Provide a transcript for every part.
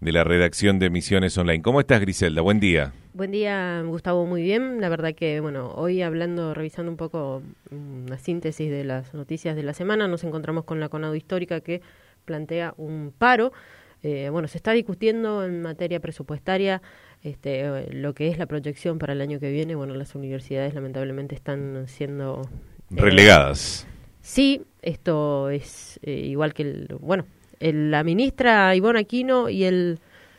de la redacción de Misiones Online. ¿Cómo estás, Griselda? Buen día. Buen día, Gustavo. Muy bien. La verdad que, bueno, hoy hablando, revisando un poco una síntesis de las noticias de la semana, nos encontramos con la Conado Histórica que plantea un paro. Eh, bueno, se está discutiendo en materia presupuestaria este, lo que es la proyección para el año que viene. Bueno, las universidades lamentablemente están siendo... Eh, Relegadas. Sí, esto es eh, igual que el... Bueno, la ministra Ivonne Aquino y el,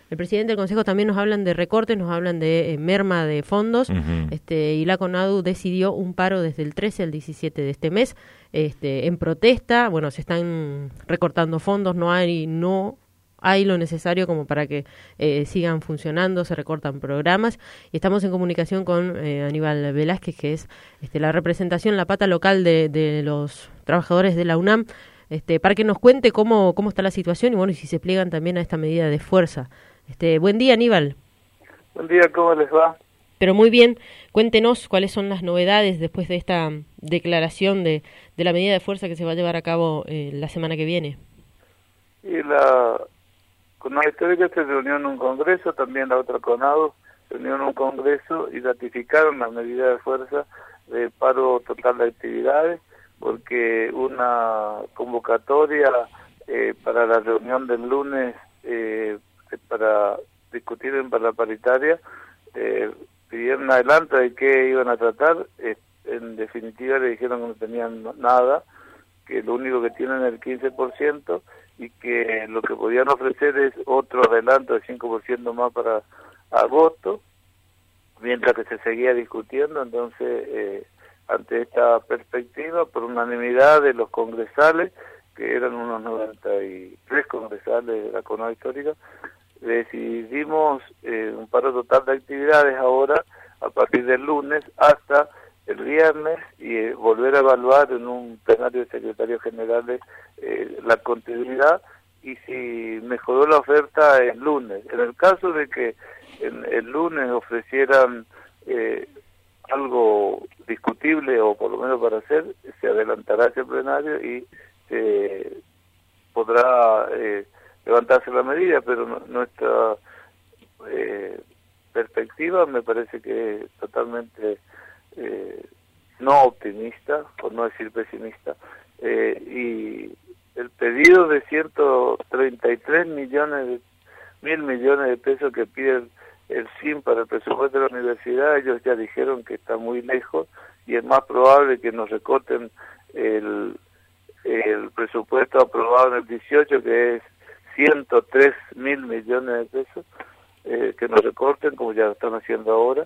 el, presidente del Consejo también nos hablan de recortes, nos hablan de eh, merma de fondos. este, y la CONADU decidió un paro desde el 13 al 17 de este mes este, en protesta. Bueno, se están recortando fondos, no hay, no hay lo necesario como para que eh, sigan funcionando, se recortan programas y estamos en comunicación con eh, Aníbal Velázquez, que es este, la representación, la pata local de, de los trabajadores de la UNAM este, para que nos cuente cómo, cómo está la situación y bueno, y si se pliegan también a esta medida de fuerza. Este, buen día, Aníbal. Buen día, ¿cómo les va? Pero muy bien, cuéntenos cuáles son las novedades después de esta declaración de, de la medida de fuerza que se va a llevar a cabo eh, la semana que viene. Y la Histórica se reunió en un congreso, también la otra CONADO se reunió en un congreso y ratificaron la medida de fuerza de paro total de actividades porque una convocatoria eh, para la reunión del lunes eh, para discutir en la paritaria eh, pidieron adelanto de qué iban a tratar en definitiva le dijeron que no tenían nada que lo único que tienen es el 15% y que lo que podían ofrecer es otro adelanto de 5% más para agosto mientras que se seguía discutiendo entonces eh, ante esta perspectiva, por unanimidad de los congresales, que eran unos 93 congresales de la Conada Histórica, decidimos eh, un paro total de actividades ahora, a partir del lunes hasta el viernes, y eh, volver a evaluar en un plenario de secretarios generales eh, la continuidad y si mejoró la oferta el lunes. En el caso de que el lunes ofrecieran eh, algo o por lo menos para hacer, se adelantará ese plenario y se podrá eh, levantarse la medida, pero nuestra eh, perspectiva me parece que es totalmente eh, no optimista, por no decir pesimista, y el pedido de 133 millones de mil millones de pesos que piden el SIM para el presupuesto de la universidad, ellos ya dijeron que está muy lejos y es más probable que nos recorten el, el presupuesto aprobado en el 18, que es 103 mil millones de pesos, eh, que nos recorten, como ya lo están haciendo ahora,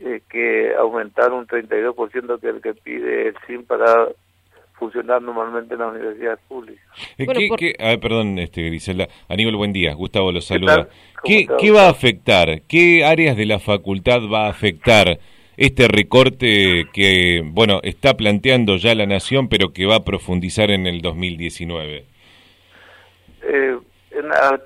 eh, que aumentar un 32% que es el que pide el SIM para funcionar normalmente en las universidades públicas. Eh, perdón, este, Grisela. Aníbal, buen día. Gustavo los saluda. ¿Qué, ¿Qué, va a afectar? ¿Qué áreas de la facultad va a afectar este recorte que, bueno, está planteando ya la Nación, pero que va a profundizar en el 2019? Eh, en, la,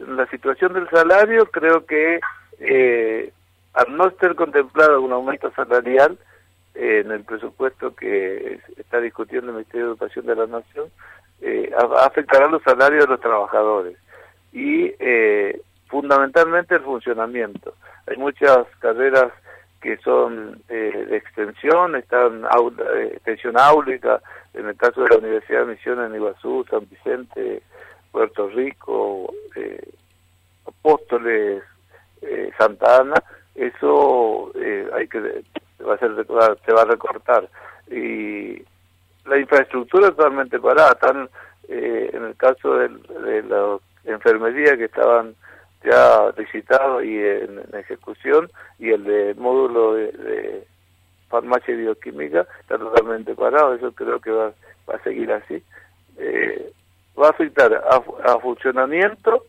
en, la, situación del salario, creo que eh, al no estar contemplado un aumento salarial, en el presupuesto que está discutiendo el Ministerio de Educación de la Nación, eh, afectará los salarios de los trabajadores y eh, fundamentalmente el funcionamiento. Hay muchas carreras que son eh, de extensión, están eh, extensión áulica, en el caso de la Universidad de Misiones en Iguazú, San Vicente, Puerto Rico, eh, Apóstoles, Santa Ana, eso hay que va a ser se va a recortar. Y la infraestructura totalmente parada están eh, en el caso de, de la enfermería que estaban ya licitados y en, ejecución y el de módulo de, farmacia y bioquímica está totalmente parado eso creo que va, va a seguir así eh, va a afectar a, a funcionamiento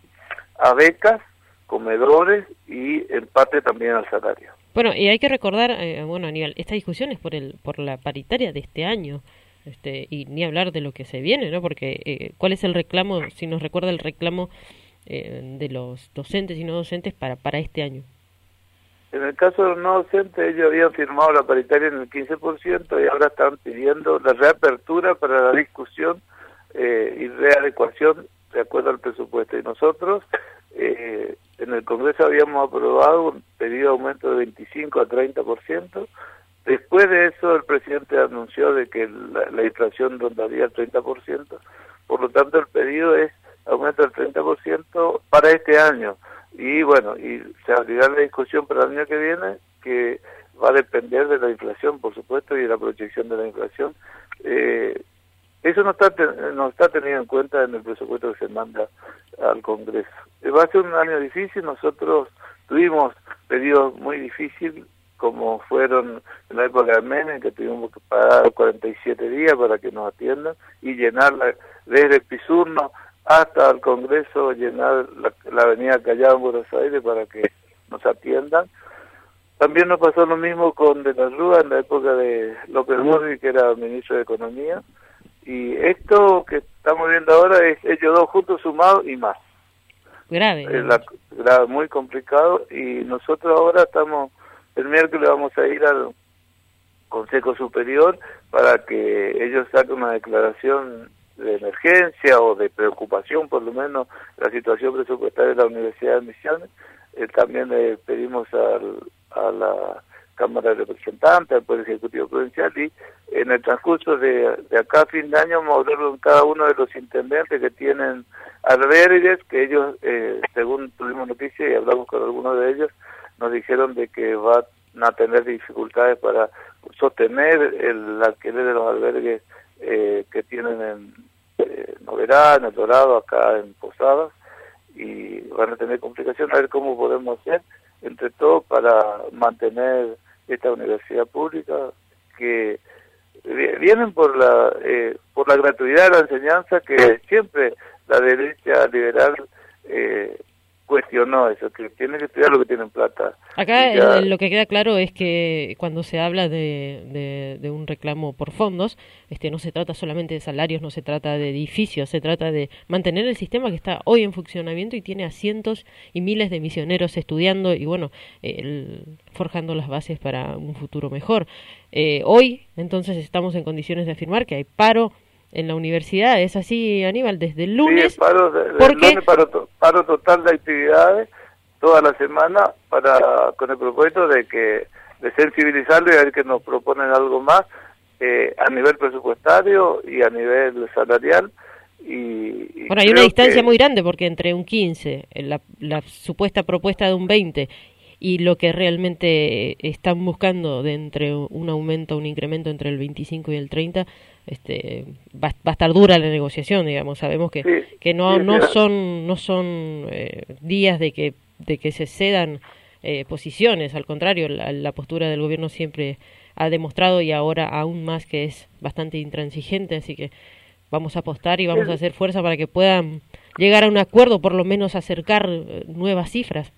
a becas comedores y en parte también al salario bueno, y hay que recordar, eh, bueno, Aníbal, esta discusión es por, el, por la paritaria de este año. Este, y ni hablar de lo que se viene, ¿no? Porque eh, ¿cuál es el reclamo, si nos recuerda el reclamo eh, de los docentes y no docentes para, para este año? En el caso de los no docentes, ellos habían firmado la paritaria en el 15% y ahora están pidiendo la reapertura para la discusión y readecuación de acuerdo al presupuesto. Y nosotros Congreso habíamos aprobado un pedido de aumento de 25 a 30%. Después de eso, el presidente anunció de que la, inflación rondaría el 30%. Por lo tanto, el pedido es aumento del 30% para este año. Y bueno, y se abrirá la discusión para el año que viene, que va a depender de la inflación, por supuesto, y de la proyección de la inflación. Eh, eso no está, no está tenido en cuenta en el presupuesto que se manda al Congreso. Eh, va a ser un año difícil, nosotros tuvimos pedidos muy difíciles, como fueron en la época de Menem, que tuvimos que pagar 47 días para que nos atiendan, y llenar desde el Pisurno hasta el Congreso, llenar la, avenida Callao en Buenos Aires para que nos atiendan. También nos pasó lo mismo con De la Rúa en la época de López Murray, que era ministro de Economía, y esto que estamos viendo ahora es ellos dos juntos sumados y más. Grave. Es muy complicado y nosotros ahora estamos, el miércoles vamos a ir al Consejo Superior para que ellos saquen una declaración de emergencia o de preocupación por lo menos la situación presupuestaria de la Universidad de Misiones. Eh, también le pedimos al, a la Cámara de Representantes, al Poder Ejecutivo Provincial y en el transcurso de, acá a fin de año vamos a cada uno de los intendentes que tienen albergues, que ellos, eh, según tuvimos noticias y hablamos con algunos de ellos, nos dijeron de que van a tener dificultades para sostener el alquiler de los albergues eh, que tienen en eh, en El Dorado, acá en Posadas, y van a tener complicaciones, a ver cómo podemos hacer, entre todo, para mantener esta universidad pública que vienen por la eh, por la gratuidad de la enseñanza que siempre la derecha liberal eh, cuestionó eso, que tienen que estudiar lo que tienen plata. Acá lo que queda claro es que cuando se habla de, de, un reclamo por fondos, este no se trata solamente de salarios, no se trata de edificios, se trata de mantener el sistema que está hoy en funcionamiento y tiene a cientos y miles de misioneros estudiando y bueno, forjando las bases para un futuro mejor. Eh, hoy, entonces, estamos en condiciones de afirmar que hay paro en la universidad. ¿Es así, Aníbal? Desde el lunes. Sí, paro, paro, total de actividades toda la semana para con el propósito de que de sensibilizarlo y a ver que nos proponen algo más eh, a nivel presupuestario y a nivel salarial. Y, bueno, hay una distancia muy grande porque entre un 15, la, la supuesta propuesta de un 20 y lo que realmente están buscando de entre un aumento, un incremento entre el 25 y el 30, este, va, a estar dura la negociación, digamos. Sabemos que, que no, no son, no son eh, días de que, de que se cedan eh, posiciones, al contrario, la, postura del gobierno siempre ha demostrado y ahora aún más que es bastante intransigente, así que vamos a apostar y vamos a hacer fuerza para que puedan llegar a un acuerdo, por lo menos acercar eh, nuevas cifras.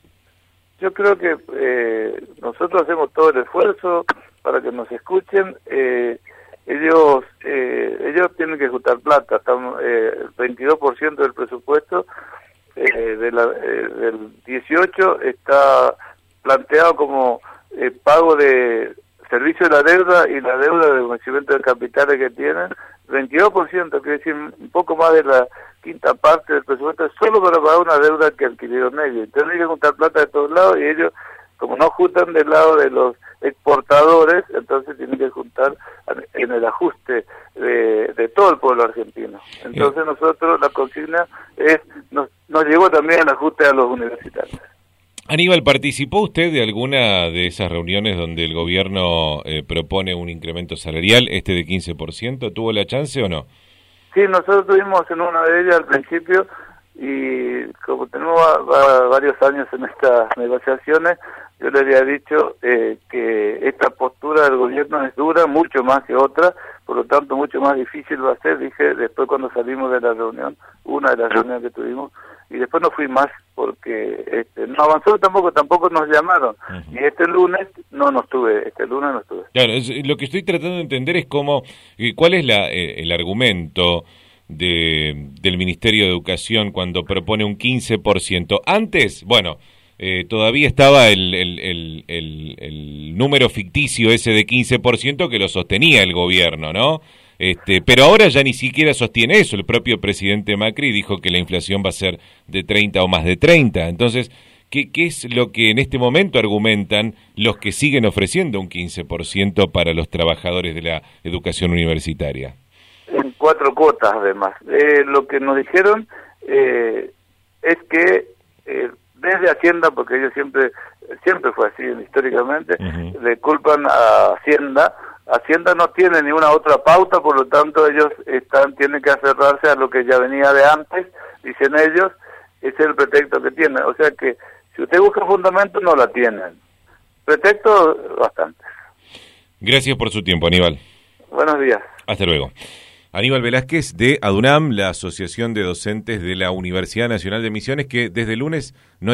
Yo creo que eh, nosotros hacemos todo el esfuerzo para que nos escuchen. Eh, ellos eh, ellos tienen que juntar plata. Estamos, el 22% del presupuesto de la, del 18 está planteado como pago de servicio de la deuda y la deuda de vencimiento de capitales que tienen. 22%, quiere decir un poco más de la quinta parte del presupuesto solo para pagar una deuda que adquirieron ellos. Entonces hay que juntar plata de todos lados y ellos, como no juntan del lado de los exportadores, entonces tienen que juntar en el ajuste de, todo el pueblo argentino. Entonces nosotros, la consigna es, nos, nos llevó también el ajuste a los universitarios. Aníbal, ¿participó usted de alguna de esas reuniones donde el gobierno eh, propone un incremento salarial, este de 15%? ¿Tuvo la chance o no? Sí, nosotros tuvimos en una de ellas al principio y como tenemos varios años en estas negociaciones, yo le había dicho eh, que esta postura del gobierno es dura, mucho más que otra, por lo tanto mucho más difícil va a ser, dije después cuando salimos de la reunión, una de las reuniones que tuvimos, y después no fui más porque este, no avanzó tampoco, tampoco nos llamaron. Y este lunes no nos tuve, este lunes no estuve. Claro, lo que estoy tratando de entender es cómo, eh, cuál es la, eh, el argumento de, del Ministerio de Educación cuando propone un 15%. Antes, bueno, eh, todavía estaba el, el, el, el, número ficticio ese de 15% que lo sostenía el gobierno, ¿no? Este, pero ahora ya ni siquiera sostiene eso. El propio presidente Macri dijo que la inflación va a ser de 30 o más de 30. Entonces, ¿qué, ¿qué es lo que en este momento argumentan los que siguen ofreciendo un 15% para los trabajadores de la educación universitaria? En cuatro cuotas, además. Eh, lo que nos dijeron eh, es que eh, desde Hacienda, porque ellos siempre siempre fue así históricamente, le culpan a Hacienda. Hacienda no tiene ninguna otra pauta, por lo tanto ellos están tienen que aferrarse a lo que ya venía de antes, dicen ellos, ese es el pretexto que tienen. O sea que si usted busca fundamento, no la tienen. Pretexto, bastante. Gracias por su tiempo, Aníbal. Buenos días. Hasta luego. Aníbal Velázquez de ADUNAM, la Asociación de Docentes de la Universidad Nacional de Misiones, que desde el lunes no